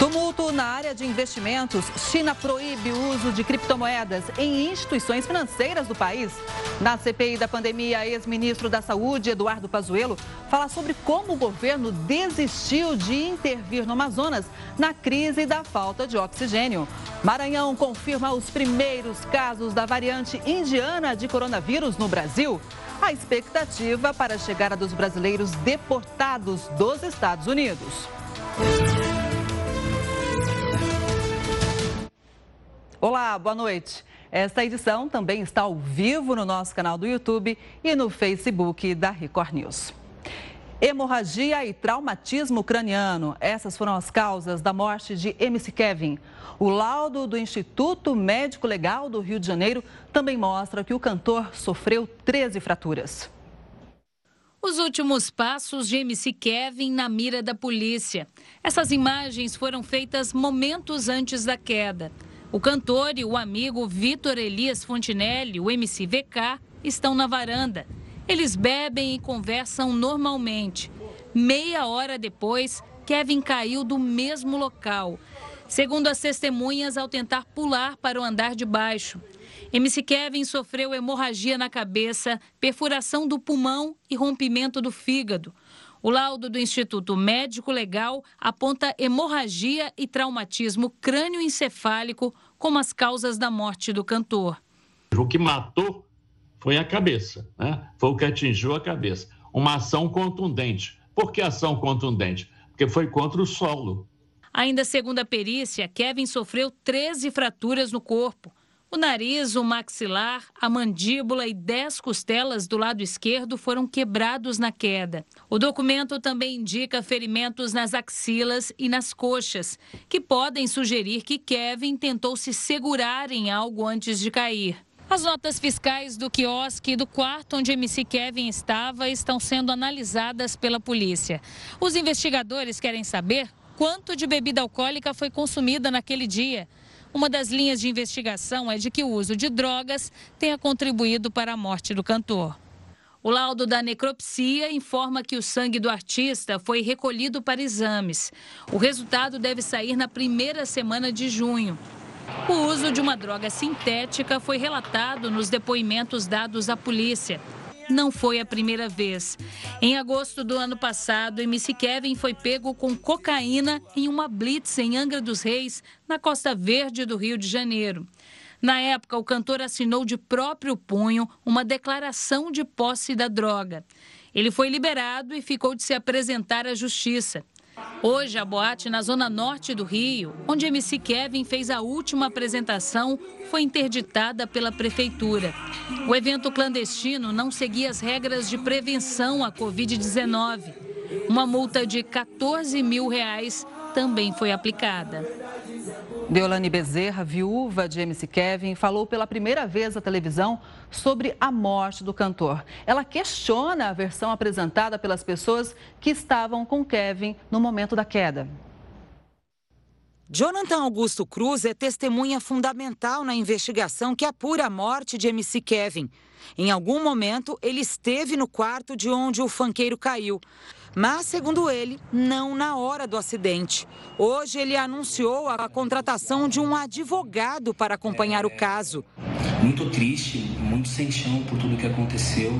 Tumulto na área de investimentos. China proíbe o uso de criptomoedas em instituições financeiras do país. Na CPI da pandemia, ex-ministro da Saúde, Eduardo Pazuello, fala sobre como o governo desistiu de intervir no Amazonas na crise da falta de oxigênio. Maranhão confirma os primeiros casos da variante indiana de coronavírus no Brasil. A expectativa para a chegada dos brasileiros deportados dos Estados Unidos. Olá, boa noite. Esta edição também está ao vivo no nosso canal do YouTube e no Facebook da Record News. Hemorragia e traumatismo craniano. Essas foram as causas da morte de MC Kevin. O laudo do Instituto Médico Legal do Rio de Janeiro também mostra que o cantor sofreu 13 fraturas. Os últimos passos de MC Kevin na mira da polícia. Essas imagens foram feitas momentos antes da queda. O cantor e o amigo Vitor Elias Fontinelli, o MCVK, estão na varanda. Eles bebem e conversam normalmente. Meia hora depois, Kevin caiu do mesmo local. Segundo as testemunhas, ao tentar pular para o andar de baixo. MC Kevin sofreu hemorragia na cabeça, perfuração do pulmão e rompimento do fígado. O laudo do Instituto Médico Legal aponta hemorragia e traumatismo crânioencefálico como as causas da morte do cantor. O que matou foi a cabeça, né? Foi o que atingiu a cabeça. Uma ação contundente. Por que ação contundente? Porque foi contra o solo. Ainda segundo a perícia, Kevin sofreu 13 fraturas no corpo. O nariz, o maxilar, a mandíbula e 10 costelas do lado esquerdo foram quebrados na queda. O documento também indica ferimentos nas axilas e nas coxas, que podem sugerir que Kevin tentou se segurar em algo antes de cair. As notas fiscais do quiosque e do quarto onde MC Kevin estava estão sendo analisadas pela polícia. Os investigadores querem saber quanto de bebida alcoólica foi consumida naquele dia. Uma das linhas de investigação é de que o uso de drogas tenha contribuído para a morte do cantor. O laudo da necropsia informa que o sangue do artista foi recolhido para exames. O resultado deve sair na primeira semana de junho. O uso de uma droga sintética foi relatado nos depoimentos dados à polícia não foi a primeira vez. Em agosto do ano passado, MC Kevin foi pego com cocaína em uma blitz em Angra dos Reis, na Costa Verde do Rio de Janeiro. Na época, o cantor assinou de próprio punho uma declaração de posse da droga. Ele foi liberado e ficou de se apresentar à justiça. Hoje, a boate na zona norte do Rio, onde MC Kevin fez a última apresentação, foi interditada pela prefeitura. O evento clandestino não seguia as regras de prevenção à Covid-19. Uma multa de 14 mil reais também foi aplicada. Deolane Bezerra, viúva de MC Kevin, falou pela primeira vez à televisão sobre a morte do cantor. Ela questiona a versão apresentada pelas pessoas que estavam com Kevin no momento da queda. Jonathan Augusto Cruz é testemunha fundamental na investigação que apura a morte de MC Kevin. Em algum momento, ele esteve no quarto de onde o fanqueiro caiu. Mas, segundo ele, não na hora do acidente. Hoje, ele anunciou a contratação de um advogado para acompanhar o caso. Muito triste, muito sem chão por tudo que aconteceu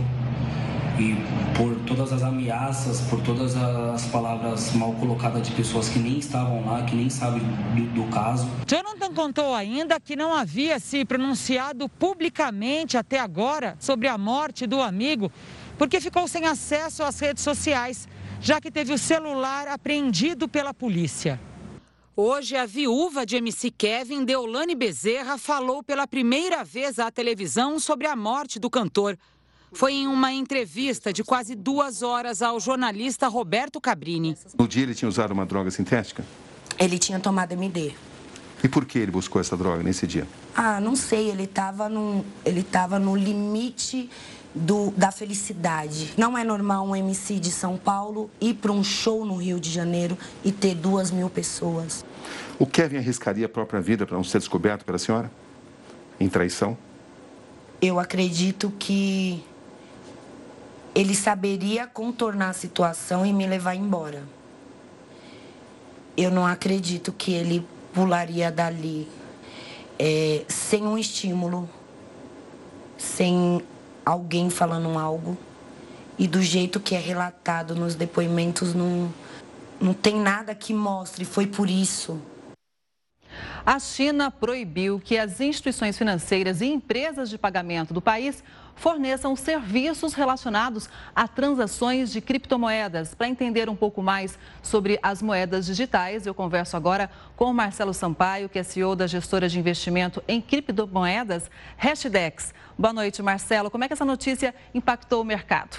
e por todas as ameaças, por todas as palavras mal colocadas de pessoas que nem estavam lá, que nem sabem do, do, caso. Jonathan contou ainda que não havia se pronunciado publicamente até agora sobre a morte do amigo, porque ficou sem acesso às redes sociais já que teve o celular apreendido pela polícia. Hoje, a viúva de MC Kevin, Deolane Bezerra, falou pela primeira vez à televisão sobre a morte do cantor. Foi em uma entrevista de quase duas horas ao jornalista Roberto Cabrini. No dia ele tinha usado uma droga sintética? Ele tinha tomado MD. E por que ele buscou essa droga nesse dia? Ah, não sei. Ele estava no, ele tava no limite do, da felicidade. Não é normal um MC de São Paulo ir para um show no Rio de Janeiro e ter duas mil pessoas. O Kevin arriscaria a própria vida para não ser descoberto pela senhora? Em traição? Eu acredito que ele saberia contornar a situação e me levar embora. eu não acredito que ele pularia dali é, sem um estímulo, sem alguém falando algo. E do jeito que é relatado nos depoimentos, não, não tem nada que mostre, foi por isso. A China proibiu que as instituições financeiras e empresas de pagamento do país forneçam serviços relacionados a transações de criptomoedas. Para entender um pouco mais sobre as moedas digitais, eu converso agora com Marcelo Sampaio, que é CEO da gestora de investimento em criptomoedas, Hashdex. Boa noite, Marcelo. Como é que essa notícia impactou o mercado?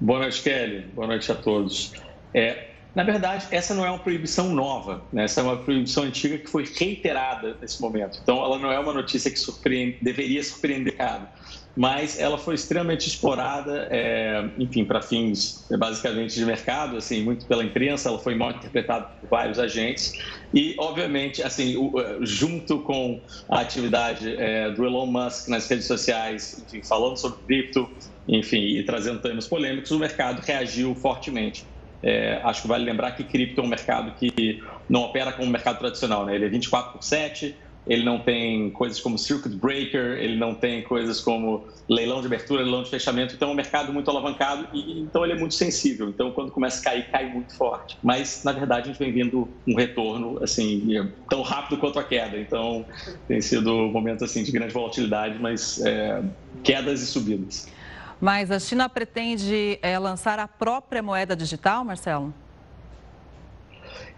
Boa noite, Kelly. Boa noite a todos. É, na verdade, essa não é uma proibição nova, né? essa é uma proibição antiga que foi reiterada nesse momento. Então, ela não é uma notícia que surpreende, deveria surpreender mas ela foi extremamente explorada, é, enfim, para fins basicamente de mercado, assim, muito pela imprensa, ela foi mal interpretada por vários agentes e, obviamente, assim, o, é, junto com a atividade é, do Elon Musk nas redes sociais, enfim, falando sobre cripto, enfim, e trazendo temas polêmicos, o mercado reagiu fortemente. É, acho que vale lembrar que cripto é um mercado que não opera como um mercado tradicional, né? Ele é 24 por 7, ele não tem coisas como circuit breaker, ele não tem coisas como leilão de abertura, leilão de fechamento, então é um mercado muito alavancado e então ele é muito sensível. Então quando começa a cair, cai muito forte. Mas na verdade a gente vem vendo um retorno assim tão rápido quanto a queda. Então tem sido um momento assim de grande volatilidade, mas é, quedas e subidas. Mas a China pretende é, lançar a própria moeda digital, Marcelo?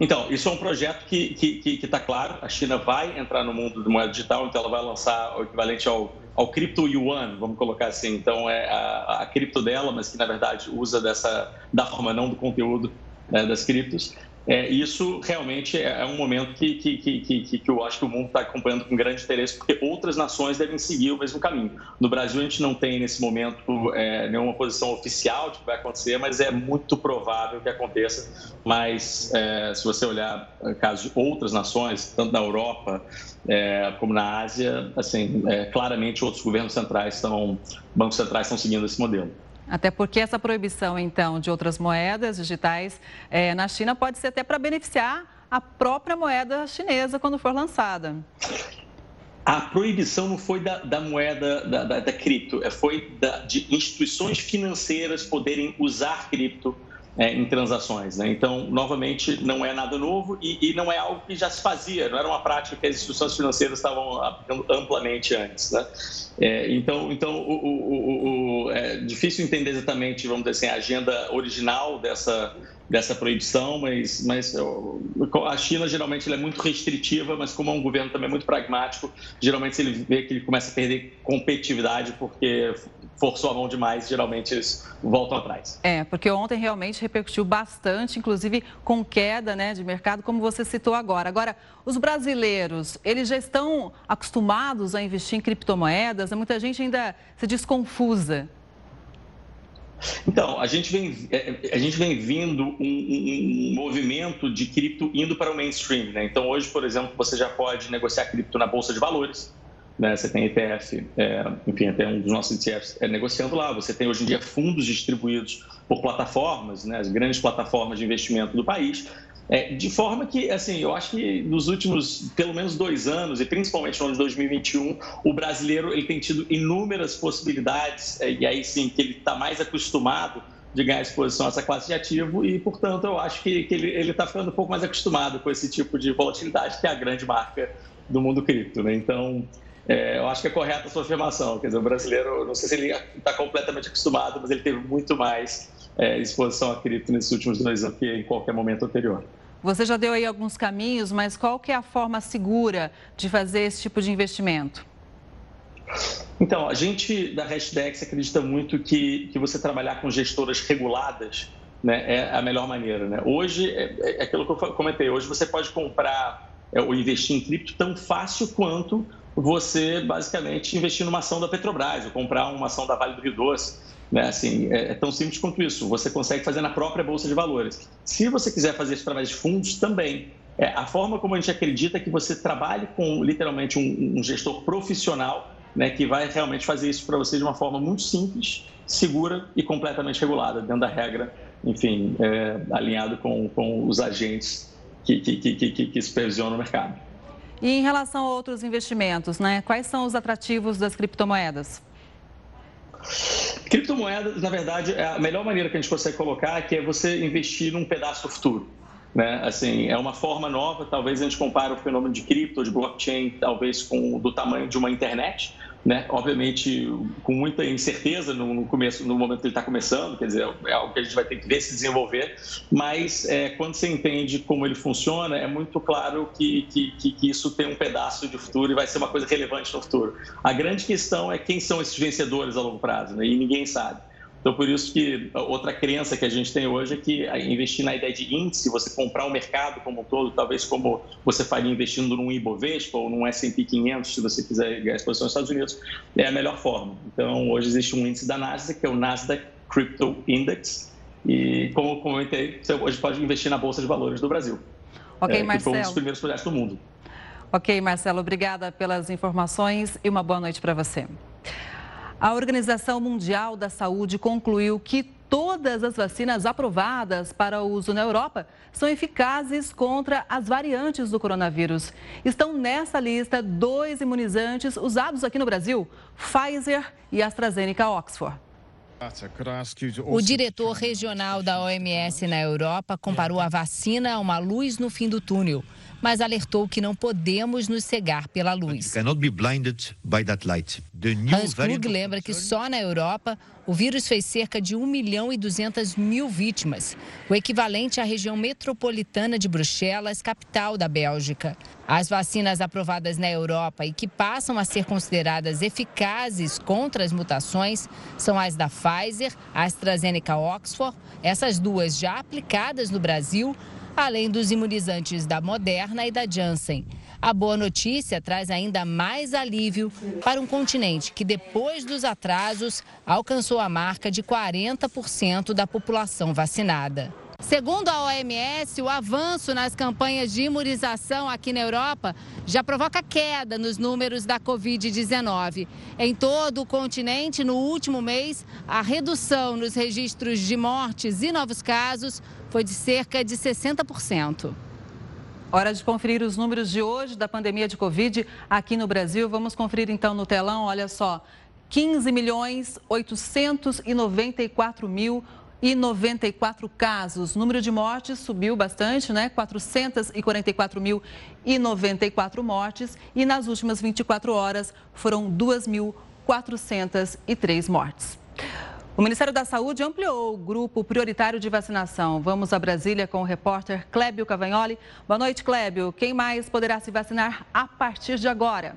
Então, isso é um projeto que está claro. A China vai entrar no mundo de moeda digital, então ela vai lançar o equivalente ao, ao cripto yuan, vamos colocar assim. Então, é a, a cripto dela, mas que na verdade usa dessa da forma, não do conteúdo né, das criptos. É, isso realmente é, é um momento que, que, que, que, que eu acho que o mundo está acompanhando com grande interesse, porque outras nações devem seguir o mesmo caminho. No Brasil, a gente não tem, nesse momento, é, nenhuma posição oficial de que vai acontecer, mas é muito provável que aconteça. Mas, é, se você olhar casos de outras nações, tanto na Europa é, como na Ásia, assim, é, claramente outros governos centrais estão, bancos centrais estão seguindo esse modelo. Até porque essa proibição, então, de outras moedas digitais é, na China pode ser até para beneficiar a própria moeda chinesa quando for lançada. A proibição não foi da, da moeda da, da, da cripto, é, foi de instituições financeiras poderem usar cripto é, em transações. Né? Então, novamente, não é nada novo e, e, não é algo que já se fazia, não era uma prática que as instituições financeiras estavam aplicando amplamente antes. Né? É, então, então o, o, o, é difícil entender exatamente, vamos dizer assim, a agenda original dessa, dessa proibição, mas, mas a China geralmente é muito restritiva, mas como é um governo também muito pragmático, geralmente ele vê que ele começa a perder competitividade porque forçou a mão demais, geralmente eles voltam atrás. É, porque ontem realmente repercutiu bastante, inclusive com queda né, de mercado, como você citou agora. Agora, os brasileiros, eles já estão acostumados a investir em criptomoedas? Muita gente ainda se desconfusa. Então, a gente vem, é, a gente vem vindo um, um, um, movimento de cripto indo para o mainstream. Né? Então, hoje, por exemplo, você já pode negociar cripto na Bolsa de Valores, né? Você tem ETF, é, enfim, até um dos nossos ETFs é, negociando lá. Você tem hoje em dia fundos distribuídos por plataformas, né? as grandes plataformas de investimento do país. É, de forma que, assim, eu acho que nos últimos pelo menos dois anos, e principalmente no ano de 2021, o brasileiro ele tem tido inúmeras possibilidades, é, e aí sim que ele está mais acostumado de ganhar exposição a essa classe de ativo e, portanto, eu acho que, que ele está ficando um pouco mais acostumado com esse tipo de volatilidade, que é a grande marca do mundo cripto. Né? Então, é, eu acho que é correta a sua afirmação. Quer dizer, o brasileiro, não sei se ele está completamente acostumado, mas ele teve muito mais é, exposição a cripto nesses últimos dois anos que em qualquer momento anterior. Você já deu aí alguns caminhos, mas qual que é a forma segura de fazer esse tipo de investimento? Então, a gente da Hashdex acredita muito que, que você trabalhar com gestoras reguladas né, é a melhor maneira. Né? Hoje, é, é aquilo que eu comentei, hoje você pode comprar é, ou investir em cripto tão fácil quanto você basicamente investir numa ação da Petrobras ou comprar uma ação da Vale do Rio Doce. Né? Assim, é, é, tão simples quanto isso. Você consegue fazer na própria Bolsa de Valores. Se você quiser fazer isso através de fundos, também. É, a forma como a gente acredita é que você trabalhe com literalmente um, um gestor profissional né, que vai realmente fazer isso para você de uma forma muito simples, segura e completamente regulada, dentro da regra enfim, é, alinhado com, com os agentes que, que, que, que, que supervisionam o mercado. E em relação a outros investimentos, né? Quais são os atrativos das criptomoedas? Criptomoedas, na verdade, é a melhor maneira que a gente consegue colocar que é você investir num pedaço do futuro. Né? Assim, é uma forma nova, talvez a gente compare o fenômeno de cripto, de blockchain, talvez com do tamanho de uma internet, né? Obviamente com muita incerteza no, começo, no momento que ele está começando, quer dizer, é algo que a gente vai ter que ver se desenvolver, mas é, quando você entende como ele funciona, é muito claro que, que, que, isso tem um pedaço de futuro e vai ser uma coisa relevante no futuro. A grande questão é quem são esses vencedores a longo prazo, né? E ninguém sabe. Então, por isso que outra crença que a gente tem hoje é que investir na ideia de índice, você comprar o mercado como um todo, talvez como você faria investindo num Ibovespa ou num S&P 500, se você quiser ganhar exposição nos Estados Unidos, é a melhor forma. Então, hoje existe um índice da Nasdaq, que é o Nasdaq Crypto Index, e como comentei, você hoje pode investir na Bolsa de Valores do Brasil. Ok, é, Marcelo. Que foi um dos primeiros projetos do mundo. Ok, Marcelo, obrigada pelas informações e uma boa noite para você. A Organização Mundial da Saúde concluiu que todas as vacinas aprovadas para uso na Europa são eficazes contra as variantes do coronavírus. Estão nessa lista dois imunizantes usados aqui no Brasil, Pfizer e AstraZeneca Oxford. O diretor regional da OMS na Europa comparou a vacina a uma luz no fim do túnel mas alertou que não podemos nos cegar pela luz. Hans Klug lembra que só na Europa o vírus fez cerca de 1 milhão e 200 mil vítimas, o equivalente à região metropolitana de Bruxelas, capital da Bélgica. As vacinas aprovadas na Europa e que passam a ser consideradas eficazes contra as mutações são as da Pfizer, AstraZeneca Oxford, essas duas já aplicadas no Brasil além dos imunizantes da Moderna e da Janssen. A boa notícia traz ainda mais alívio para um continente que, depois dos atrasos, alcançou a marca de 40% da população vacinada. Segundo a OMS, o avanço nas campanhas de imunização aqui na Europa já provoca queda nos números da Covid-19. Em todo o continente, no último mês, a redução nos registros de mortes e novos casos foi de cerca de 60%. Hora de conferir os números de hoje da pandemia de Covid aqui no Brasil. Vamos conferir então no telão, olha só. 15 milhões 894 mil e 94 casos. Número de mortes subiu bastante, né? 444.094 mortes e nas últimas 24 horas foram 2.403 mortes. O Ministério da Saúde ampliou o grupo prioritário de vacinação. Vamos a Brasília com o repórter Clébio Cavagnoli. Boa noite, Clébio. Quem mais poderá se vacinar a partir de agora?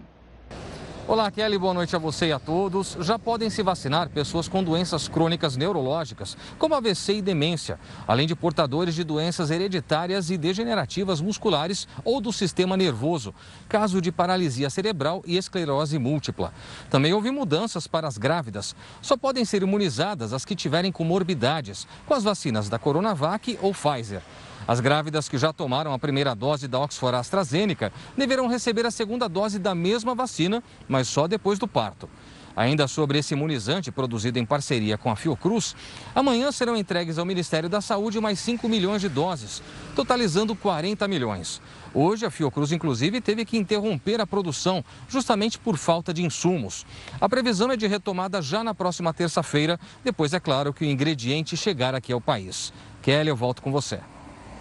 Olá, Kelly, boa noite a você e a todos. Já podem se vacinar pessoas com doenças crônicas neurológicas, como AVC e demência, além de portadores de doenças hereditárias e degenerativas musculares ou do sistema nervoso, caso de paralisia cerebral e esclerose múltipla. Também houve mudanças para as grávidas. Só podem ser imunizadas as que tiverem comorbidades, com as vacinas da Coronavac ou Pfizer. As grávidas que já tomaram a primeira dose da Oxford AstraZeneca deverão receber a segunda dose da mesma vacina, mas só depois do parto. Ainda sobre esse imunizante produzido em parceria com a Fiocruz, amanhã serão entregues ao Ministério da Saúde mais 5 milhões de doses, totalizando 40 milhões. Hoje, a Fiocruz, inclusive, teve que interromper a produção, justamente por falta de insumos. A previsão é de retomada já na próxima terça-feira, depois, é claro, que o ingrediente chegar aqui ao país. Kelly, eu volto com você.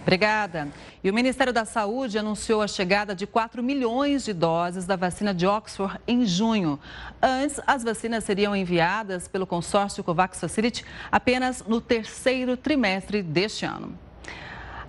Obrigada. E o Ministério da Saúde anunciou a chegada de 4 milhões de doses da vacina de Oxford em junho. Antes, as vacinas seriam enviadas pelo consórcio COVAX Facility apenas no terceiro trimestre deste ano.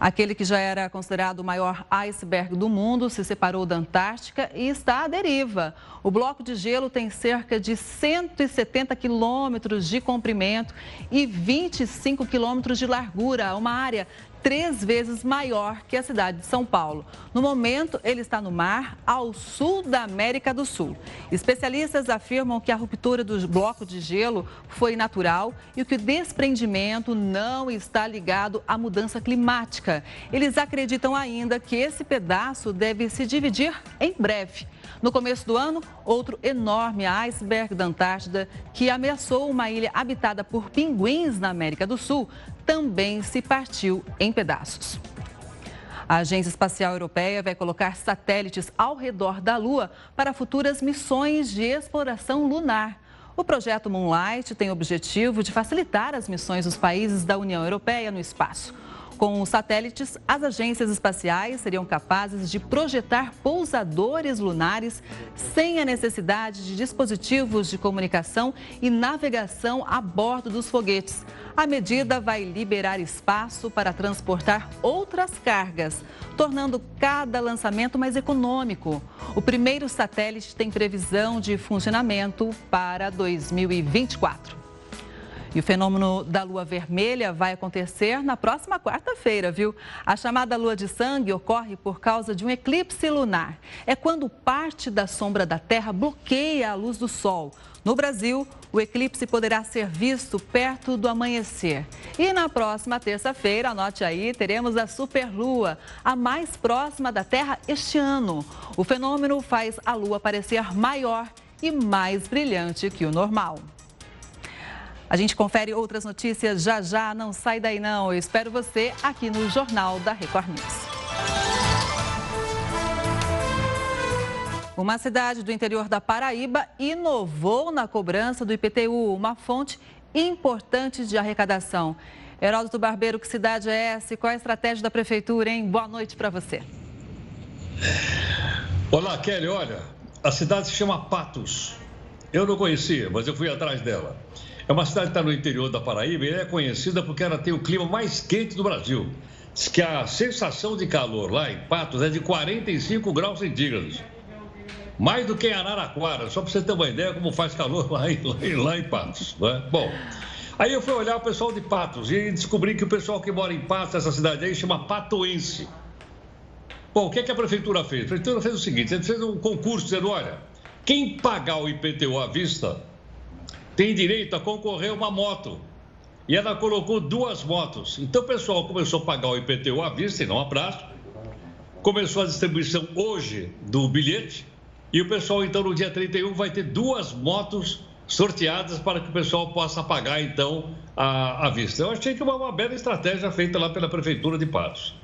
Aquele que já era considerado o maior iceberg do mundo se separou da Antártica e está à deriva. O bloco de gelo tem cerca de 170 quilômetros de comprimento e 25 quilômetros de largura, uma área três vezes maior que a cidade de São Paulo. No momento, ele está no mar ao sul da América do Sul. Especialistas afirmam que a ruptura do bloco de gelo foi natural e que o desprendimento não está ligado à mudança climática. Eles acreditam ainda que esse pedaço deve se dividir em breve. No começo do ano, outro enorme iceberg da Antártida, que ameaçou uma ilha habitada por pinguins na América do Sul, também se partiu em pedaços. A Agência Espacial Europeia vai colocar satélites ao redor da Lua para futuras missões de exploração lunar. O projeto Moonlight tem o objetivo de facilitar as missões dos países da União Europeia no espaço. Com os satélites, as agências espaciais seriam capazes de projetar pousadores lunares sem a necessidade de dispositivos de comunicação e navegação a bordo dos foguetes. A medida vai liberar espaço para transportar outras cargas, tornando cada lançamento mais econômico. O primeiro satélite tem previsão de funcionamento para 2024. E o fenômeno da lua vermelha vai acontecer na próxima quarta-feira, viu? A chamada lua de sangue ocorre por causa de um eclipse lunar. É quando parte da sombra da Terra bloqueia a luz do Sol. No Brasil, o eclipse poderá ser visto perto do amanhecer. E na próxima terça-feira, anote aí, teremos a superlua, a mais próxima da Terra este ano. O fenômeno faz a lua parecer maior e mais brilhante que o normal. A gente confere outras notícias já já, não sai daí não. Eu espero você aqui no Jornal da Record News. Uma cidade do interior da Paraíba inovou na cobrança do IPTU, uma fonte importante de arrecadação. Heródoto Barbeiro, que cidade é essa e qual é a estratégia da prefeitura, hein? Boa noite para você. Olá, Kelly. Olha, a cidade se chama Patos. Eu não conhecia, mas eu fui atrás dela. É uma cidade que está no interior da Paraíba e é conhecida porque ela tem o clima mais quente do Brasil. Diz que a sensação de calor lá em Patos é de 45 graus centígrados. Mais do que em Araraquara, só para você ter uma ideia como faz calor lá em, lá em Patos. Né? Bom, aí eu fui olhar o pessoal de Patos e descobri que o pessoal que mora em Patos, essa cidade aí, chama Patoense. Bom, o que, é que a prefeitura fez? A prefeitura fez o seguinte: ele fez um concurso dizendo: olha, quem pagar o IPTU à vista tem direito a concorrer uma moto. E ela colocou duas motos. Então o pessoal começou a pagar o IPTU à vista e não a prazo. Começou a distribuição hoje do bilhete. E o pessoal, então, no dia 31, vai ter duas motos sorteadas para que o pessoal possa pagar, então, à vista. Eu achei que uma, uma bela estratégia feita lá pela Prefeitura de Patos.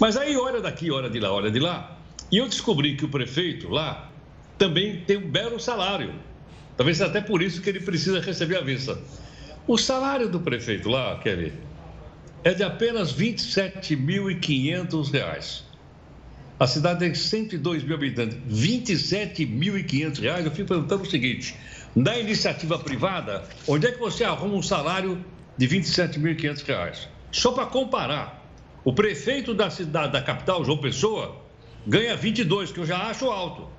Mas aí, olha daqui, olha de lá, olha de lá. E eu descobri que o prefeito lá também tem um belo salário. Talvez até por isso que ele precisa receber a vista. O salário do prefeito lá, Kelly, é de apenas R$ 27.500. A cidade tem 102 mil habitantes. R$ 27.500. Eu fico perguntando o seguinte: na iniciativa privada, onde é que você arruma um salário de R$ 27.500? Só para comparar, o prefeito da cidade, da capital, João Pessoa, ganha 22, que eu já acho alto.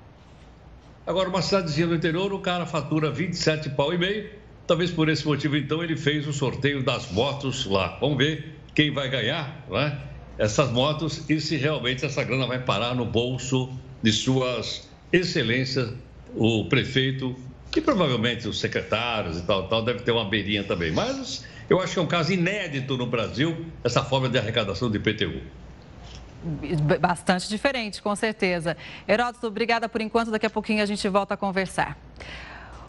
Agora, uma cidadezinha do interior, o cara fatura 27 pau e meio. Talvez por esse motivo, então, ele fez o sorteio das motos lá. Vamos ver quem vai ganhar, né? Essas motos e se realmente essa grana vai parar no bolso de suas excelências, o prefeito e provavelmente os secretários e tal, tal, deve ter uma beirinha também. Mas eu acho que é um caso inédito no Brasil, essa forma de arrecadação de IPTU. Bastante diferente, com certeza. Heródoto, obrigada por enquanto. Daqui a pouquinho a gente volta a conversar.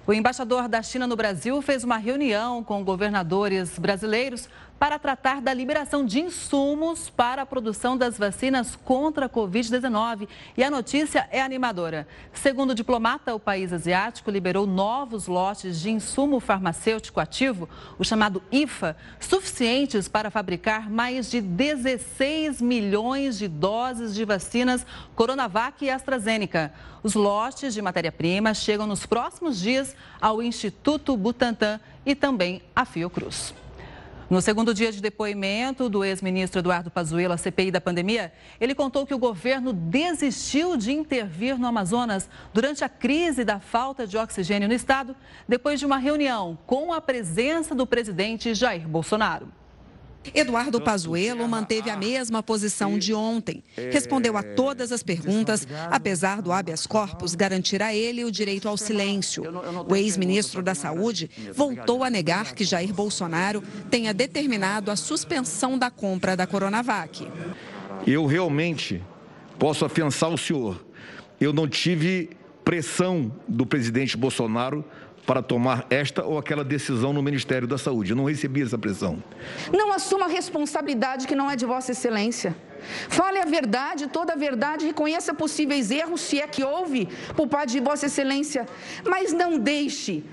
O embaixador da China no Brasil fez uma reunião com governadores brasileiros para tratar da liberação de insumos para a produção das vacinas contra a Covid-19. E a notícia é animadora. Segundo o diplomata, o país asiático liberou novos lotes de insumo farmacêutico ativo, o chamado IFA, suficientes para fabricar mais de 16 milhões de doses de vacinas Coronavac e AstraZeneca. Os lotes de matéria-prima chegam nos próximos dias ao Instituto Butantan e também à Fiocruz. No segundo dia de depoimento do ex-ministro Eduardo Pazuello à CPI da pandemia, ele contou que o governo desistiu de intervir no Amazonas durante a crise da falta de oxigênio no estado, depois de uma reunião com a presença do presidente Jair Bolsonaro. Eduardo Pazuello manteve a mesma posição de ontem. Respondeu a todas as perguntas, apesar do habeas corpus garantir a ele o direito ao silêncio. O ex-ministro da Saúde voltou a negar que Jair Bolsonaro tenha determinado a suspensão da compra da Coronavac. Eu realmente posso afiançar o senhor. Eu não tive pressão do presidente Bolsonaro para tomar esta ou aquela decisão no Ministério da Saúde. Eu não recebi essa pressão. Não assuma a responsabilidade que não é de Vossa Excelência. Fale a verdade, toda a verdade, reconheça possíveis erros, se é que houve, por parte de Vossa Excelência, mas não deixe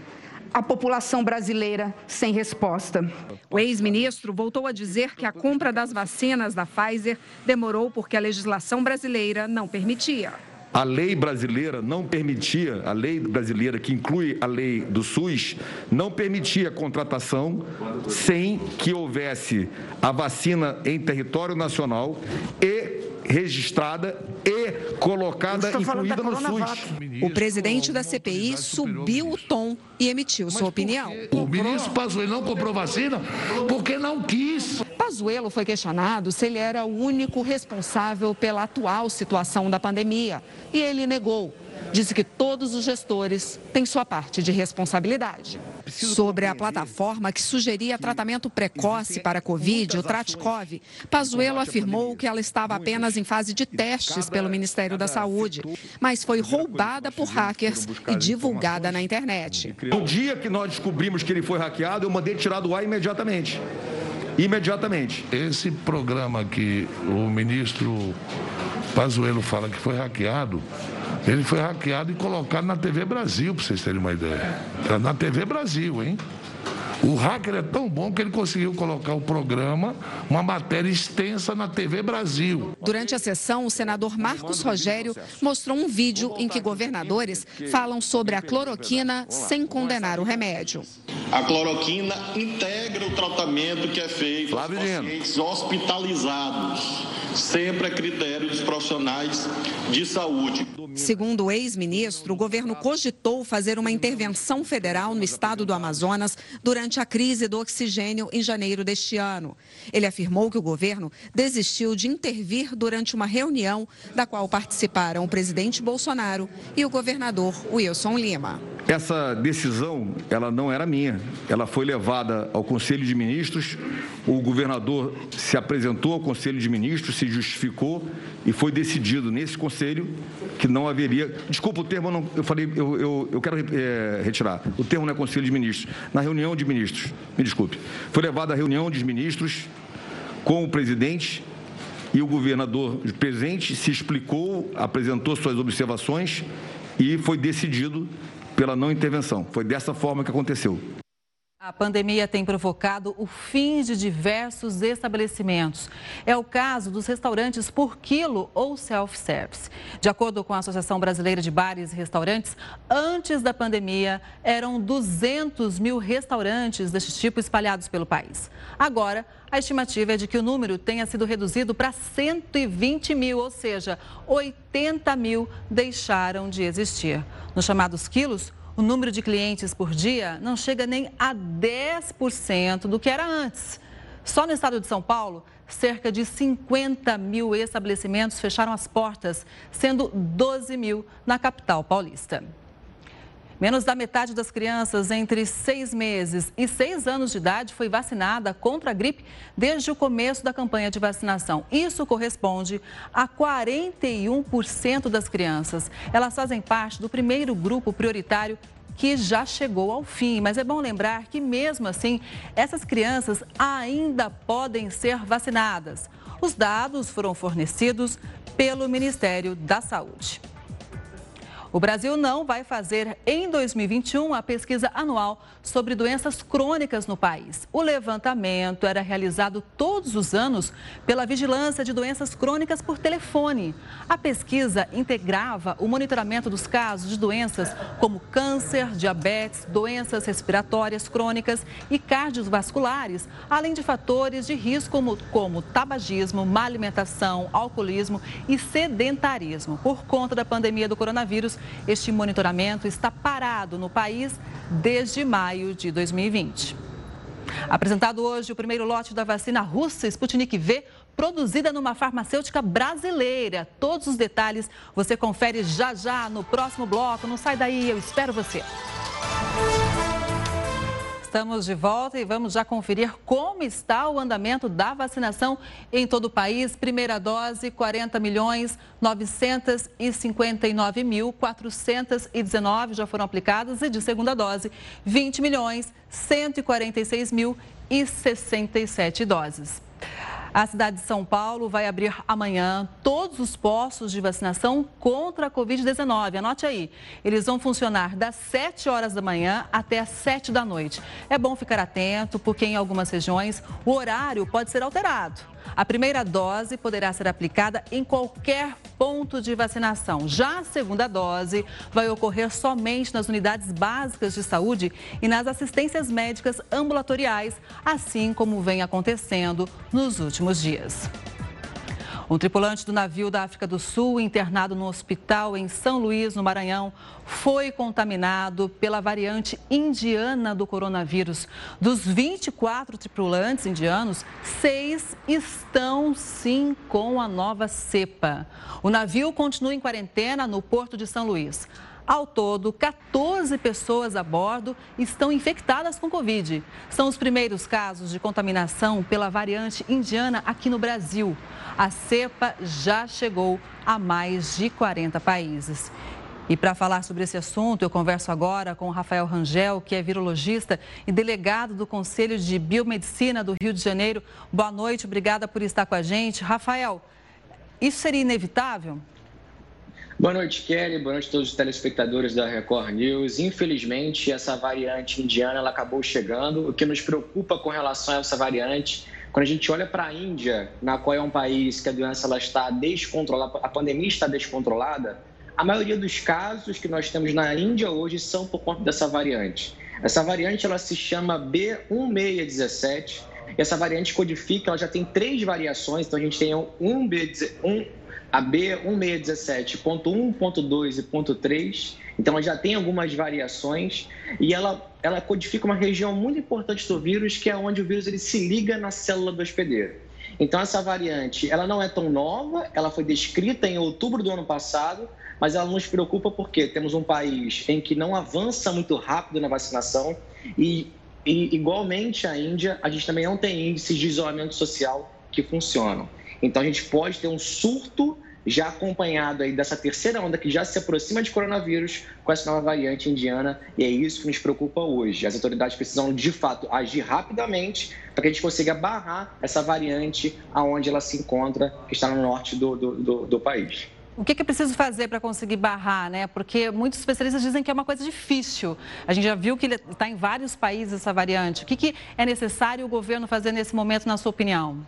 a população brasileira sem resposta. O ex-ministro voltou a dizer que a compra das vacinas da Pfizer demorou porque a legislação brasileira não permitia. A lei brasileira não permitia, a lei brasileira que inclui a lei do SUS, não permitia contratação sem que houvesse a vacina em território nacional e registrada e colocada, incluída no SUS. O presidente da CPI subiu o tom e emitiu sua opinião. O ministro Pazuello não comprou vacina porque não quis. Pazuello foi questionado se ele era o único responsável pela atual situação da pandemia e ele negou. Disse que todos os gestores têm sua parte de responsabilidade. Sobre a plataforma que sugeria tratamento precoce para a Covid, o Tratkov, Pazuello afirmou que ela estava apenas em fase de testes pelo Ministério da Saúde, mas foi roubada por hackers e divulgada na internet. No dia que nós descobrimos que ele foi hackeado, eu mandei tirar do ar imediatamente. Imediatamente. Esse programa que o ministro Pazuello fala que foi hackeado, ele foi hackeado e colocado na TV Brasil, para vocês terem uma ideia. Na TV Brasil, hein? O hacker é tão bom que ele conseguiu colocar o programa, uma matéria extensa na TV Brasil. Durante a sessão, o senador Marcos Rogério mostrou um vídeo em que governadores falam sobre a cloroquina sem condenar o remédio. A cloroquina integra o tratamento que é feito aos pacientes hospitalizados, sempre a critério dos profissionais de saúde. Segundo o ex-ministro, o governo cogitou fazer uma intervenção federal no estado do Amazonas durante a crise do oxigênio em janeiro deste ano. Ele afirmou que o governo desistiu de intervir durante uma reunião da qual participaram o presidente Bolsonaro e o governador Wilson Lima. Essa decisão, ela não era minha. Ela foi levada ao Conselho de Ministros. O governador se apresentou ao Conselho de Ministros, se justificou e foi decidido nesse conselho que não haveria. Desculpa o termo, eu, não, eu falei, eu, eu, eu quero é, retirar. O termo não é Conselho de Ministros. Na reunião de ministros, me desculpe. Foi levada a reunião de ministros com o presidente e o governador presente se explicou, apresentou suas observações e foi decidido pela não intervenção. Foi dessa forma que aconteceu. A pandemia tem provocado o fim de diversos estabelecimentos. É o caso dos restaurantes por quilo ou self-service. De acordo com a Associação Brasileira de Bares e Restaurantes, antes da pandemia eram 200 mil restaurantes deste tipo espalhados pelo país. Agora, a estimativa é de que o número tenha sido reduzido para 120 mil, ou seja, 80 mil deixaram de existir. Nos chamados quilos, o número de clientes por dia não chega nem a 10% do que era antes. Só no estado de São Paulo, cerca de 50 mil estabelecimentos fecharam as portas, sendo 12 mil na capital paulista. Menos da metade das crianças entre seis meses e seis anos de idade foi vacinada contra a gripe desde o começo da campanha de vacinação. Isso corresponde a 41% das crianças. Elas fazem parte do primeiro grupo prioritário que já chegou ao fim. Mas é bom lembrar que, mesmo assim, essas crianças ainda podem ser vacinadas. Os dados foram fornecidos pelo Ministério da Saúde. O Brasil não vai fazer em 2021 a pesquisa anual sobre doenças crônicas no país. O levantamento era realizado todos os anos pela Vigilância de Doenças Crônicas por telefone. A pesquisa integrava o monitoramento dos casos de doenças como câncer, diabetes, doenças respiratórias crônicas e cardiovasculares, além de fatores de risco como, como tabagismo, má alimentação, alcoolismo e sedentarismo. Por conta da pandemia do coronavírus, este monitoramento está parado no país desde maio de 2020. Apresentado hoje o primeiro lote da vacina russa Sputnik V, produzida numa farmacêutica brasileira. Todos os detalhes você confere já já no próximo bloco. Não sai daí, eu espero você. Estamos de volta e vamos já conferir como está o andamento da vacinação em todo o país. Primeira dose, 40 milhões 959 mil 419 já foram aplicadas e de segunda dose, 20 milhões 146 mil e 67 doses. A cidade de São Paulo vai abrir amanhã todos os postos de vacinação contra a Covid-19. Anote aí, eles vão funcionar das 7 horas da manhã até as 7 da noite. É bom ficar atento, porque em algumas regiões o horário pode ser alterado. A primeira dose poderá ser aplicada em qualquer ponto de vacinação. Já a segunda dose vai ocorrer somente nas unidades básicas de saúde e nas assistências médicas ambulatoriais, assim como vem acontecendo nos últimos dias. Um tripulante do navio da África do Sul, internado no hospital em São Luís, no Maranhão, foi contaminado pela variante indiana do coronavírus. Dos 24 tripulantes indianos, seis estão sim com a nova cepa. O navio continua em quarentena no porto de São Luís. Ao todo, 14 pessoas a bordo estão infectadas com Covid. São os primeiros casos de contaminação pela variante indiana aqui no Brasil. A cepa já chegou a mais de 40 países. E para falar sobre esse assunto, eu converso agora com o Rafael Rangel, que é virologista e delegado do Conselho de Biomedicina do Rio de Janeiro. Boa noite, obrigada por estar com a gente. Rafael, isso seria inevitável? Boa noite, Kelly. Boa noite a todos os telespectadores da Record News. Infelizmente, essa variante indiana ela acabou chegando. O que nos preocupa com relação a essa variante, quando a gente olha para a Índia, na qual é um país que a doença ela está descontrolada, a pandemia está descontrolada, a maioria dos casos que nós temos na Índia hoje são por conta dessa variante. Essa variante ela se chama B1617. E essa variante codifica, ela já tem três variações, então a gente tem um B, um, a B1617.1.2 e ponto .3. Então, ela já tem algumas variações e ela, ela codifica uma região muito importante do vírus, que é onde o vírus ele se liga na célula do hospedeiro. Então, essa variante, ela não é tão nova, ela foi descrita em outubro do ano passado, mas ela nos preocupa porque temos um país em que não avança muito rápido na vacinação e, e igualmente a Índia, a gente também não tem índices de isolamento social que funcionam. Então, a gente pode ter um surto já acompanhado aí dessa terceira onda que já se aproxima de coronavírus com essa nova variante indiana, e é isso que nos preocupa hoje. As autoridades precisam, de fato, agir rapidamente para que a gente consiga barrar essa variante aonde ela se encontra, que está no norte do, do, do, do país. O que é preciso fazer para conseguir barrar, né? Porque muitos especialistas dizem que é uma coisa difícil. A gente já viu que está em vários países essa variante. O que é necessário o governo fazer nesse momento, na sua opinião?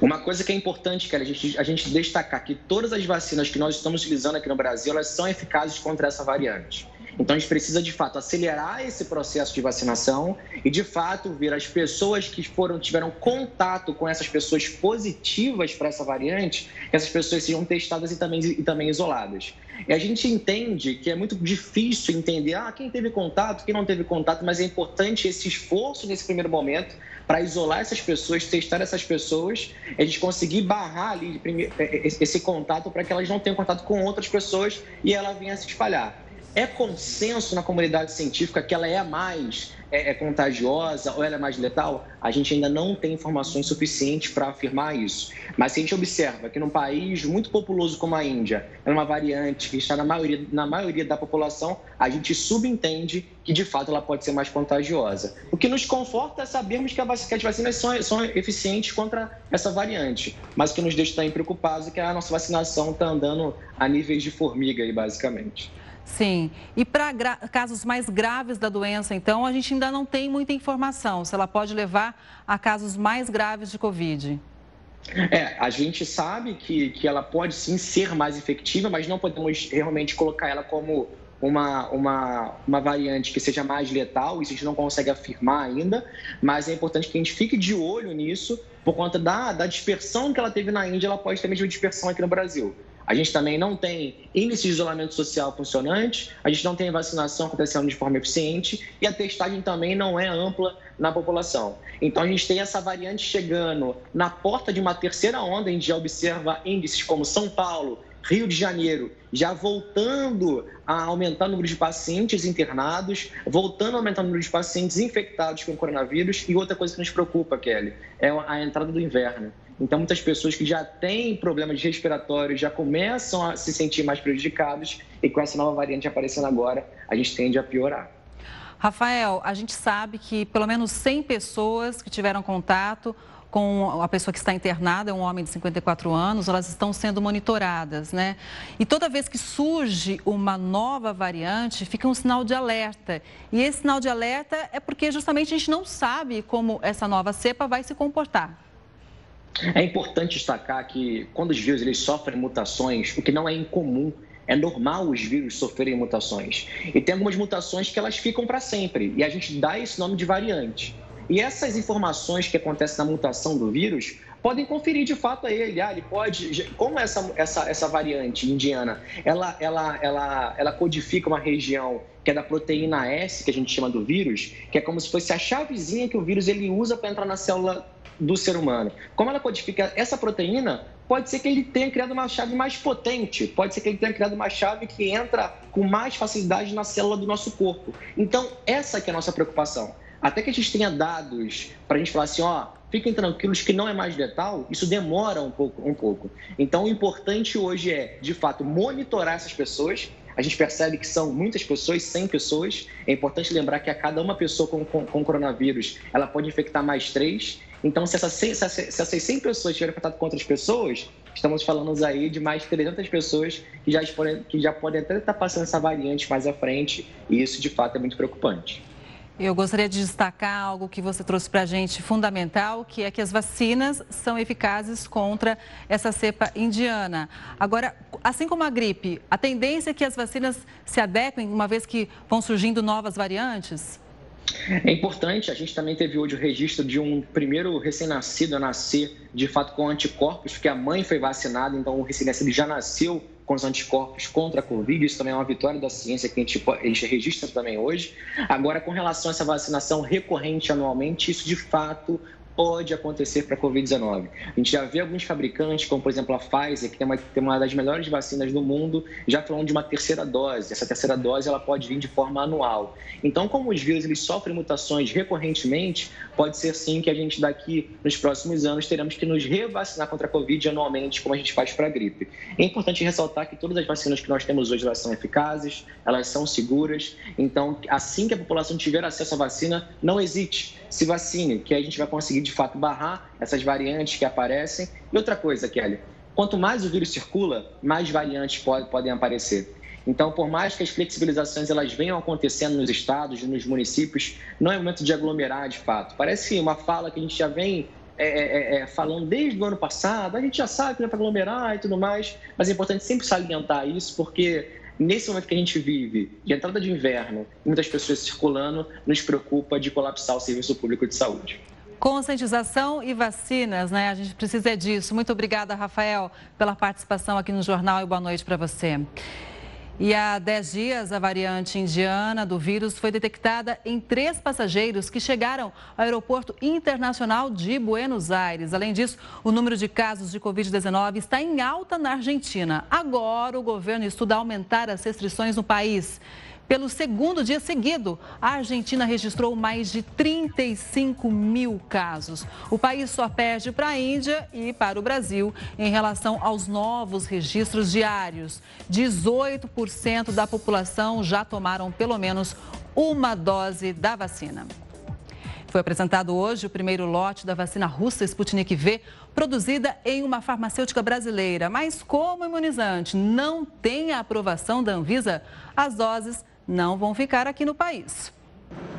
Uma coisa que é importante, cara, a gente, a gente destacar que todas as vacinas que nós estamos utilizando aqui no Brasil, elas são eficazes contra essa variante. Então, a gente precisa, de fato, acelerar esse processo de vacinação e, de fato, ver as pessoas que foram tiveram contato com essas pessoas positivas para essa variante, que essas pessoas sejam testadas e também, e também isoladas. E a gente entende que é muito difícil entender ah, quem teve contato, quem não teve contato, mas é importante esse esforço nesse primeiro momento para isolar essas pessoas, testar essas pessoas, a gente conseguir barrar ali é, é, esse contato para que elas não tenham contato com outras pessoas e ela venha se espalhar. É consenso na comunidade científica que ela é mais é, é contagiosa ou ela é mais letal? A gente ainda não tem informações suficientes para afirmar isso. Mas se a gente observa que num país muito populoso como a Índia, é uma variante que está na maioria, na maioria da população, a gente subentende que de fato ela pode ser mais contagiosa. O que nos conforta é sabermos que, a, que as vacinas são, são eficientes contra essa variante. Mas o que nos deixa também preocupados é que a nossa vacinação está andando a níveis de formiga, aí, basicamente. Sim. E para casos mais graves da doença, então, a gente ainda não tem muita informação se ela pode levar a casos mais graves de Covid. É, a gente sabe que, que ela pode sim ser mais efetiva, mas não podemos realmente colocar ela como uma, uma, uma variante que seja mais letal, isso a gente não consegue afirmar ainda, mas é importante que a gente fique de olho nisso, por conta da, da dispersão que ela teve na Índia, ela pode ter a mesma dispersão aqui no Brasil. A gente também não tem índice de isolamento social funcionante, a gente não tem vacinação acontecendo de forma eficiente e a testagem também não é ampla na população. Então a gente tem essa variante chegando na porta de uma terceira onda, a gente já observa índices como São Paulo, Rio de Janeiro já voltando a aumentar o número de pacientes internados, voltando a aumentar o número de pacientes infectados com coronavírus. E outra coisa que nos preocupa, Kelly, é a entrada do inverno. Então, muitas pessoas que já têm problemas respiratórios já começam a se sentir mais prejudicados e com essa nova variante aparecendo agora, a gente tende a piorar. Rafael, a gente sabe que pelo menos 100 pessoas que tiveram contato com a pessoa que está internada, é um homem de 54 anos, elas estão sendo monitoradas, né? E toda vez que surge uma nova variante, fica um sinal de alerta. E esse sinal de alerta é porque justamente a gente não sabe como essa nova cepa vai se comportar. É importante destacar que quando os vírus eles sofrem mutações, o que não é incomum, é normal os vírus sofrerem mutações. E tem algumas mutações que elas ficam para sempre, e a gente dá esse nome de variante. E essas informações que acontecem na mutação do vírus podem conferir de fato a ele. Ah, ele pode. Como essa, essa, essa variante indiana ela, ela, ela, ela codifica uma região que é da proteína S, que a gente chama do vírus, que é como se fosse a chavezinha que o vírus ele usa para entrar na célula do ser humano. Como ela codifica essa proteína, pode ser que ele tenha criado uma chave mais potente, pode ser que ele tenha criado uma chave que entra com mais facilidade na célula do nosso corpo. Então, essa que é a nossa preocupação. Até que a gente tenha dados para a gente falar assim, ó, fiquem tranquilos que não é mais letal, isso demora um pouco, um pouco. Então, o importante hoje é, de fato, monitorar essas pessoas. A gente percebe que são muitas pessoas, 100 pessoas. É importante lembrar que a cada uma pessoa com, com, com coronavírus, ela pode infectar mais três. Então, se essas, 100, se essas 100 pessoas tiverem contato com outras pessoas, estamos falando aí de mais de 300 pessoas que já, que já podem até estar passando essa variante mais à frente. E isso, de fato, é muito preocupante. Eu gostaria de destacar algo que você trouxe para a gente fundamental, que é que as vacinas são eficazes contra essa cepa indiana. Agora, assim como a gripe, a tendência é que as vacinas se adequem, uma vez que vão surgindo novas variantes? É importante, a gente também teve hoje o registro de um primeiro recém-nascido a nascer, de fato, com anticorpos, porque a mãe foi vacinada, então o recém-nascido já nasceu com os anticorpos contra a Covid. Isso também é uma vitória da ciência que a gente, a gente registra também hoje. Agora, com relação a essa vacinação recorrente anualmente, isso de fato pode acontecer para a Covid-19. A gente já vê alguns fabricantes, como por exemplo a Pfizer, que tem uma, tem uma das melhores vacinas do mundo, já falando de uma terceira dose. Essa terceira dose ela pode vir de forma anual. Então, como os vírus eles sofrem mutações recorrentemente, pode ser sim que a gente daqui nos próximos anos teremos que nos revacinar contra a Covid anualmente, como a gente faz para a gripe. É importante ressaltar que todas as vacinas que nós temos hoje elas são eficazes, elas são seguras. Então, assim que a população tiver acesso à vacina, não hesite, se vacine, que a gente vai conseguir de fato barrar essas variantes que aparecem. E outra coisa, Kelly, quanto mais o vírus circula, mais variantes pode, podem aparecer. Então, por mais que as flexibilizações elas venham acontecendo nos estados, nos municípios, não é momento de aglomerar de fato. Parece uma fala que a gente já vem é, é, é, é falando desde o ano passado, a gente já sabe que não é para aglomerar e tudo mais, mas é importante sempre salientar isso, porque nesse momento que a gente vive, de entrada de inverno, muitas pessoas circulando, nos preocupa de colapsar o serviço público de saúde. Conscientização e vacinas, né? A gente precisa disso. Muito obrigada, Rafael, pela participação aqui no jornal e boa noite para você. E há 10 dias, a variante indiana do vírus foi detectada em três passageiros que chegaram ao Aeroporto Internacional de Buenos Aires. Além disso, o número de casos de Covid-19 está em alta na Argentina. Agora, o governo estuda aumentar as restrições no país. Pelo segundo dia seguido, a Argentina registrou mais de 35 mil casos. O país só perde para a Índia e para o Brasil em relação aos novos registros diários. 18% da população já tomaram pelo menos uma dose da vacina. Foi apresentado hoje o primeiro lote da vacina russa Sputnik V, produzida em uma farmacêutica brasileira. Mas como imunizante não tem a aprovação da Anvisa, as doses não vão ficar aqui no país.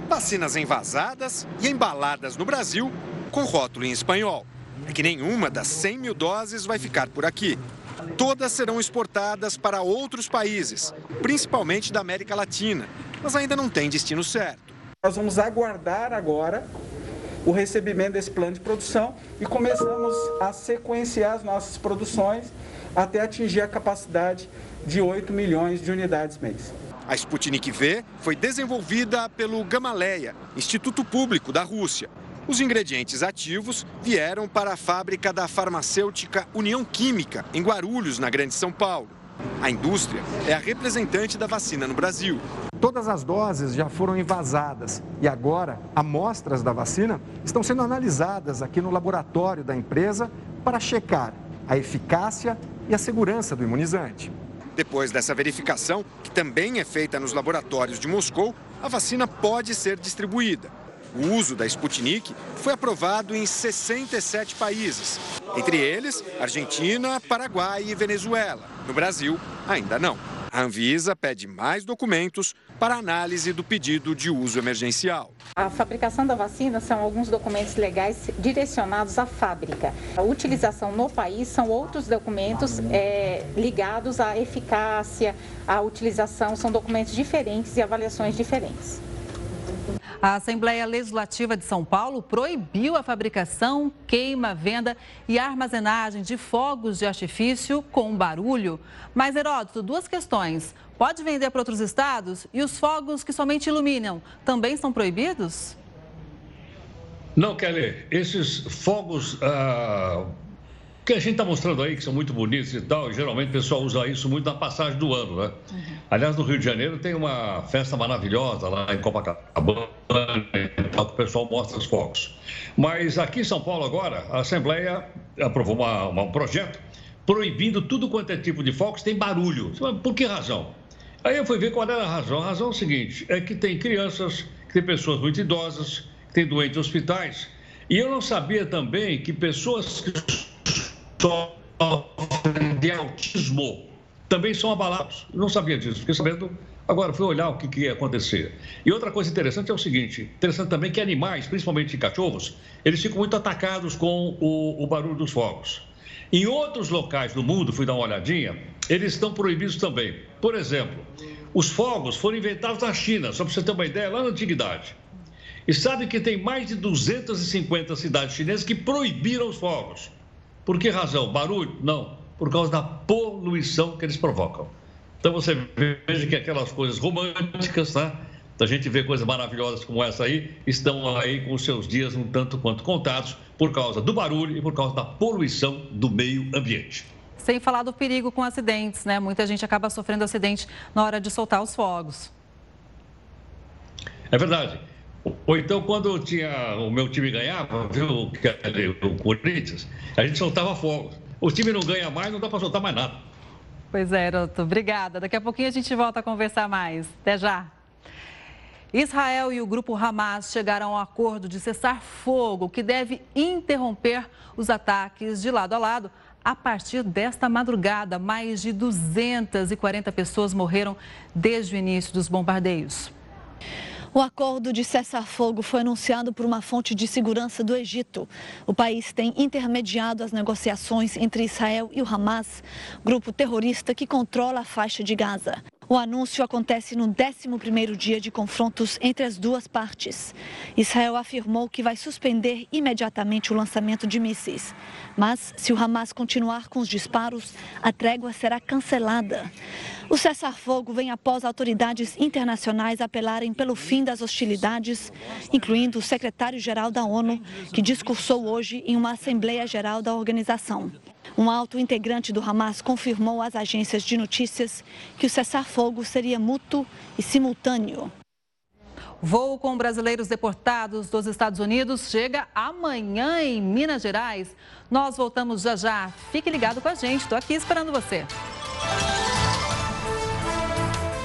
Vacinas envasadas e embaladas no Brasil com rótulo em espanhol. É que nenhuma das 100 mil doses vai ficar por aqui. Todas serão exportadas para outros países, principalmente da América Latina, mas ainda não tem destino certo. Nós vamos aguardar agora o recebimento desse plano de produção e começamos a sequenciar as nossas produções até atingir a capacidade de 8 milhões de unidades mês. A Sputnik V foi desenvolvida pelo Gamaleya, Instituto Público da Rússia. Os ingredientes ativos vieram para a fábrica da farmacêutica União Química, em Guarulhos, na Grande São Paulo. A indústria é a representante da vacina no Brasil. Todas as doses já foram envasadas e agora amostras da vacina estão sendo analisadas aqui no laboratório da empresa para checar a eficácia e a segurança do imunizante. Depois dessa verificação, que também é feita nos laboratórios de Moscou, a vacina pode ser distribuída. O uso da Sputnik foi aprovado em 67 países, entre eles Argentina, Paraguai e Venezuela. No Brasil, ainda não. A Anvisa pede mais documentos para análise do pedido de uso emergencial. A fabricação da vacina são alguns documentos legais direcionados à fábrica. A utilização no país são outros documentos é, ligados à eficácia, à utilização, são documentos diferentes e avaliações diferentes. A Assembleia Legislativa de São Paulo proibiu a fabricação, queima, venda e armazenagem de fogos de artifício com barulho. Mas, Heródoto, duas questões. Pode vender para outros estados? E os fogos que somente iluminam também são proibidos? Não, Kelly. Esses fogos ah, que a gente está mostrando aí, que são muito bonitos e tal, e geralmente o pessoal usa isso muito na passagem do ano, né? Uhum. Aliás, no Rio de Janeiro tem uma festa maravilhosa lá em Copacabana, que o pessoal mostra os fogos. Mas aqui em São Paulo agora, a Assembleia aprovou uma, uma, um projeto proibindo tudo quanto é tipo de fogos tem barulho. Por que razão? Aí eu fui ver qual era a razão. A razão é o seguinte, é que tem crianças, que tem pessoas muito idosas, que tem doentes em hospitais, e eu não sabia também que pessoas que sofrem de autismo também são abalados. Não sabia disso, fiquei sabendo. Agora, fui olhar o que, que ia acontecer. E outra coisa interessante é o seguinte: interessante também que animais, principalmente cachorros, eles ficam muito atacados com o, o barulho dos fogos. Em outros locais do mundo, fui dar uma olhadinha, eles estão proibidos também. Por exemplo, os fogos foram inventados na China, só para você ter uma ideia, lá na antiguidade. E sabe que tem mais de 250 cidades chinesas que proibiram os fogos. Por que razão? Barulho? Não. Por causa da poluição que eles provocam. Então você veja que aquelas coisas românticas, né? A gente vê coisas maravilhosas como essa aí, estão aí com os seus dias um tanto quanto contados por causa do barulho e por causa da poluição do meio ambiente. Sem falar do perigo com acidentes, né? Muita gente acaba sofrendo acidente na hora de soltar os fogos. É verdade. Ou então, quando tinha, o meu time ganhava, viu, o Corinthians, a gente soltava fogo. O time não ganha mais, não dá para soltar mais nada. Pois é, Roto. Obrigada. Daqui a pouquinho a gente volta a conversar mais. Até já. Israel e o grupo Hamas chegaram a um acordo de cessar fogo que deve interromper os ataques de lado a lado. A partir desta madrugada, mais de 240 pessoas morreram desde o início dos bombardeios. O acordo de cessar-fogo foi anunciado por uma fonte de segurança do Egito. O país tem intermediado as negociações entre Israel e o Hamas, grupo terrorista que controla a faixa de Gaza. O anúncio acontece no 11º dia de confrontos entre as duas partes. Israel afirmou que vai suspender imediatamente o lançamento de mísseis. Mas, se o Hamas continuar com os disparos, a trégua será cancelada. O cessar-fogo vem após autoridades internacionais apelarem pelo fim das hostilidades, incluindo o secretário-geral da ONU, que discursou hoje em uma Assembleia Geral da organização. Um alto integrante do Hamas confirmou às agências de notícias que o cessar-fogo seria mútuo e simultâneo. Voo com brasileiros deportados dos Estados Unidos chega amanhã em Minas Gerais. Nós voltamos já já. Fique ligado com a gente, estou aqui esperando você.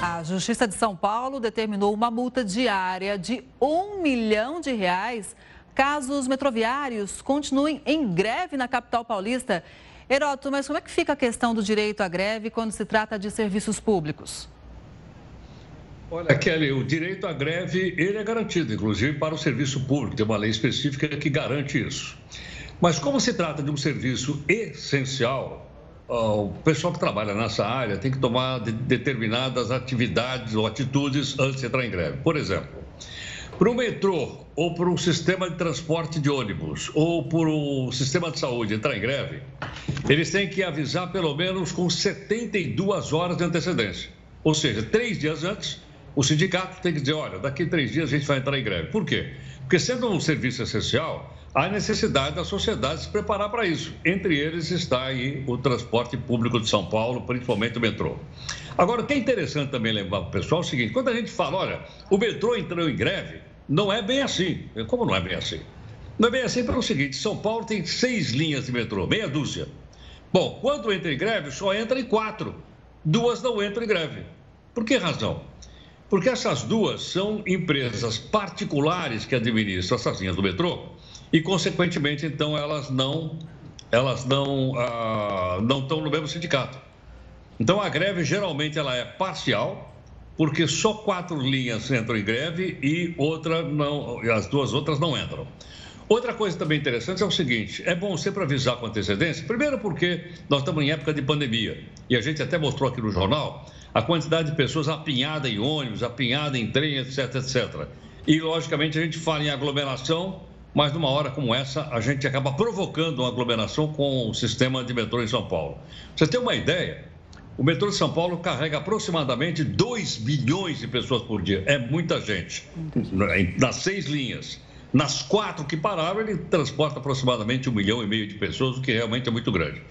A Justiça de São Paulo determinou uma multa diária de um milhão de reais caso os metroviários continuem em greve na capital paulista Heroto, mas como é que fica a questão do direito à greve quando se trata de serviços públicos? Olha, Kelly, o direito à greve ele é garantido, inclusive para o serviço público. Tem uma lei específica que garante isso. Mas como se trata de um serviço essencial, o pessoal que trabalha nessa área tem que tomar determinadas atividades ou atitudes antes de entrar em greve. Por exemplo, para o metrô ou para um sistema de transporte de ônibus ou para o sistema de saúde entrar em greve, eles têm que avisar pelo menos com 72 horas de antecedência. Ou seja, três dias antes, o sindicato tem que dizer: olha, daqui a três dias a gente vai entrar em greve. Por quê? Porque sendo um serviço essencial, há necessidade da sociedade se preparar para isso. Entre eles está aí o transporte público de São Paulo, principalmente o metrô. Agora, o que é interessante também lembrar para o pessoal é o seguinte: quando a gente fala, olha, o metrô entrou em greve, não é bem assim. Como não é bem assim? Não é bem assim pelo seguinte: São Paulo tem seis linhas de metrô, meia dúzia. Bom, quando entra em greve, só entra em quatro. Duas não entram em greve. Por que razão? Porque essas duas são empresas particulares que administram essas linhas do metrô e, consequentemente, então, elas não elas não ah, não estão no mesmo sindicato. Então, a greve geralmente ela é parcial, porque só quatro linhas entram em greve e outra não, as duas outras não entram. Outra coisa também interessante é o seguinte: é bom sempre avisar com antecedência, primeiro porque nós estamos em época de pandemia e a gente até mostrou aqui no jornal a quantidade de pessoas apinhada em ônibus, apinhada em trem, etc, etc. E, logicamente, a gente fala em aglomeração, mas numa hora como essa, a gente acaba provocando uma aglomeração com o sistema de metrô em São Paulo. Você tem uma ideia? O metrô de São Paulo carrega aproximadamente 2 bilhões de pessoas por dia. É muita gente. Nas seis linhas. Nas quatro que pararam, ele transporta aproximadamente um milhão e meio de pessoas, o que realmente é muito grande.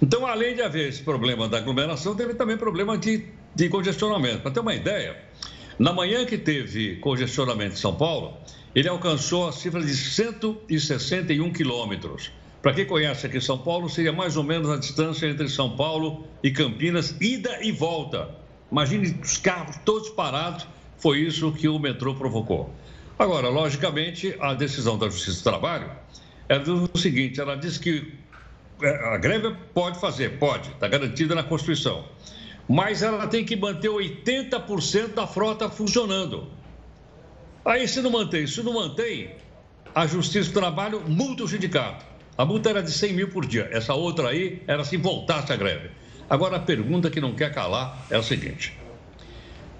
Então, além de haver esse problema da aglomeração, teve também problema de, de congestionamento. Para ter uma ideia, na manhã que teve congestionamento em São Paulo, ele alcançou a cifra de 161 quilômetros. Para quem conhece aqui São Paulo, seria mais ou menos a distância entre São Paulo e Campinas, ida e volta. Imagine os carros todos parados, foi isso que o metrô provocou. Agora, logicamente, a decisão da Justiça do Trabalho é do seguinte: ela diz que é, a greve pode fazer, pode, está garantida na Constituição. Mas ela tem que manter 80% da frota funcionando. Aí, se não mantém, se não mantém, a Justiça do Trabalho multa o sindicato. A multa era de 100 mil por dia. Essa outra aí era se voltasse a greve. Agora, a pergunta que não quer calar é a seguinte: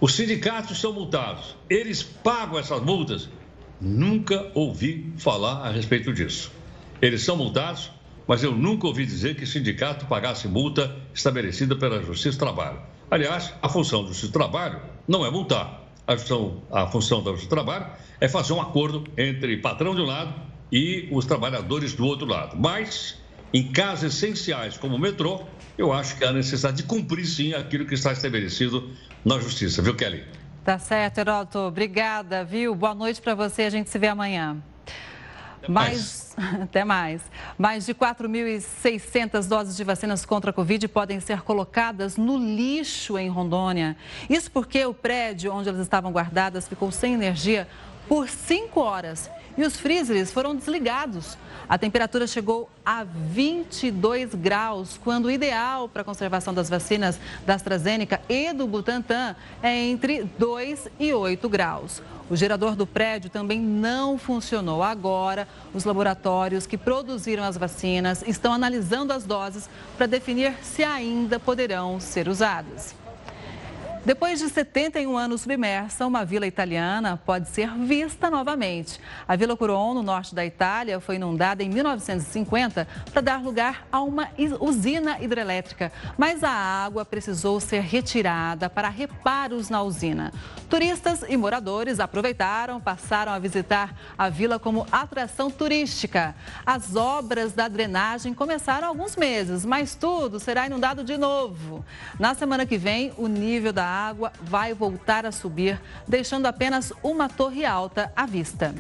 os sindicatos são multados, eles pagam essas multas? Nunca ouvi falar a respeito disso. Eles são multados, mas eu nunca ouvi dizer que sindicato pagasse multa estabelecida pela Justiça do Trabalho. Aliás, a função da Justiça do Trabalho não é multar. A função, a função da Justiça do Trabalho é fazer um acordo entre patrão de um lado e os trabalhadores do outro lado. Mas, em casos essenciais como o metrô, eu acho que há necessidade de cumprir sim aquilo que está estabelecido na Justiça, viu, Kelly? Tá certo, Heroto. Obrigada, viu? Boa noite para você. A gente se vê amanhã. Mais, até mais. Mais de 4.600 doses de vacinas contra a Covid podem ser colocadas no lixo em Rondônia. Isso porque o prédio onde elas estavam guardadas ficou sem energia por cinco horas e os freezers foram desligados. A temperatura chegou a 22 graus, quando o ideal para a conservação das vacinas da AstraZeneca e do Butantan é entre 2 e 8 graus. O gerador do prédio também não funcionou. Agora, os laboratórios que produziram as vacinas estão analisando as doses para definir se ainda poderão ser usadas. Depois de 71 anos submersa, uma vila italiana pode ser vista novamente. A Vila Curon, no norte da Itália, foi inundada em 1950 para dar lugar a uma usina hidrelétrica. Mas a água precisou ser retirada para reparos na usina. Turistas e moradores aproveitaram, passaram a visitar a vila como atração turística. As obras da drenagem começaram há alguns meses, mas tudo será inundado de novo. Na semana que vem, o nível da água vai voltar a subir, deixando apenas uma torre alta à vista.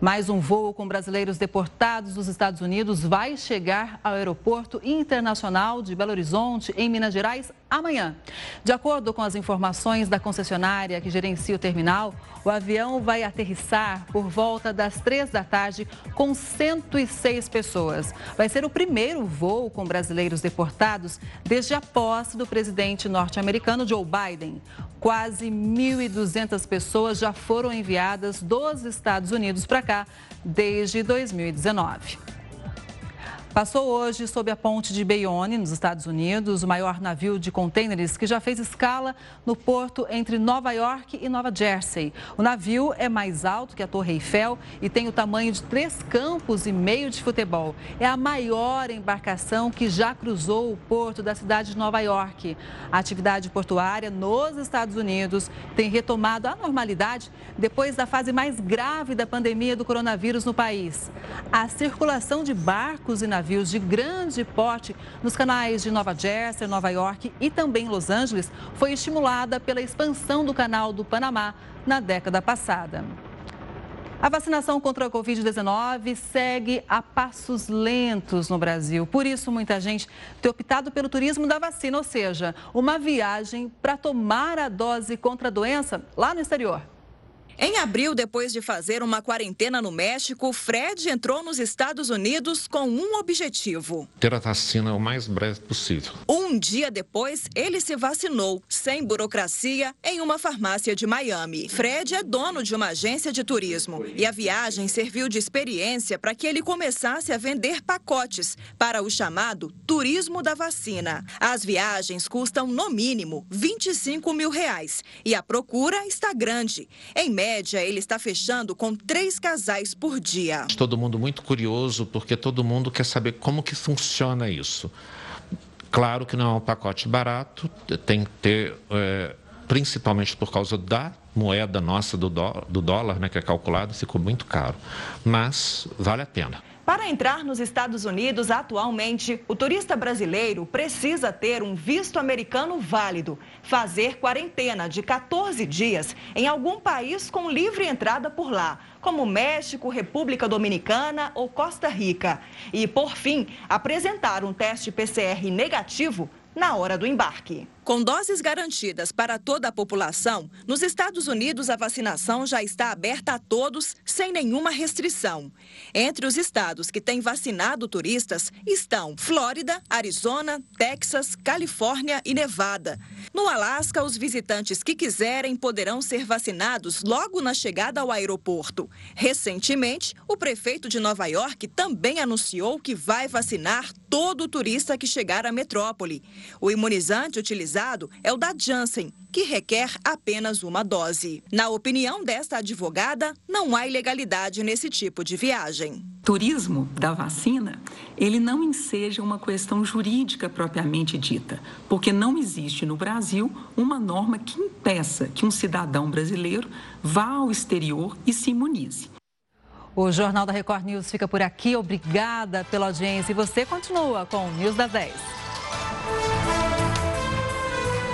Mais um voo com brasileiros deportados dos Estados Unidos vai chegar ao Aeroporto Internacional de Belo Horizonte, em Minas Gerais, amanhã. De acordo com as informações da concessionária que gerencia o terminal, o avião vai aterrissar por volta das três da tarde com 106 pessoas. Vai ser o primeiro voo com brasileiros deportados desde a posse do presidente norte-americano Joe Biden. Quase 1.200 pessoas já foram enviadas dos Estados Unidos para cá desde 2019. Passou hoje sob a ponte de Bayonne, nos Estados Unidos, o maior navio de contêineres que já fez escala no porto entre Nova York e Nova Jersey. O navio é mais alto que a Torre Eiffel e tem o tamanho de três campos e meio de futebol. É a maior embarcação que já cruzou o porto da cidade de Nova York. A atividade portuária nos Estados Unidos tem retomado a normalidade depois da fase mais grave da pandemia do coronavírus no país. A circulação de barcos e navios navios de grande porte nos canais de Nova Jersey, Nova York e também Los Angeles foi estimulada pela expansão do canal do Panamá na década passada. A vacinação contra a Covid-19 segue a passos lentos no Brasil. Por isso, muita gente tem optado pelo turismo da vacina, ou seja, uma viagem para tomar a dose contra a doença lá no exterior. Em abril, depois de fazer uma quarentena no México, Fred entrou nos Estados Unidos com um objetivo: ter a vacina o mais breve possível. Um dia depois, ele se vacinou, sem burocracia, em uma farmácia de Miami. Fred é dono de uma agência de turismo e a viagem serviu de experiência para que ele começasse a vender pacotes para o chamado turismo da vacina. As viagens custam, no mínimo, 25 mil reais e a procura está grande. Em média, média, ele está fechando com três casais por dia. Todo mundo muito curioso, porque todo mundo quer saber como que funciona isso. Claro que não é um pacote barato, tem que ter, é, principalmente por causa da moeda nossa do, dó, do dólar, né, que é calculado, ficou muito caro. Mas vale a pena. Para entrar nos Estados Unidos atualmente, o turista brasileiro precisa ter um visto americano válido, fazer quarentena de 14 dias em algum país com livre entrada por lá, como México, República Dominicana ou Costa Rica. E, por fim, apresentar um teste PCR negativo na hora do embarque. Com doses garantidas para toda a população, nos Estados Unidos a vacinação já está aberta a todos, sem nenhuma restrição. Entre os estados que têm vacinado turistas estão Flórida, Arizona, Texas, Califórnia e Nevada. No Alasca, os visitantes que quiserem poderão ser vacinados logo na chegada ao aeroporto. Recentemente, o prefeito de Nova York também anunciou que vai vacinar todo turista que chegar à metrópole. O imunizante utilizado utilizado é o da Janssen, que requer apenas uma dose. Na opinião desta advogada, não há ilegalidade nesse tipo de viagem. Turismo da vacina, ele não enseja uma questão jurídica propriamente dita, porque não existe no Brasil uma norma que impeça que um cidadão brasileiro vá ao exterior e se imunize. O Jornal da Record News fica por aqui. Obrigada pela audiência e você continua com o News das 10.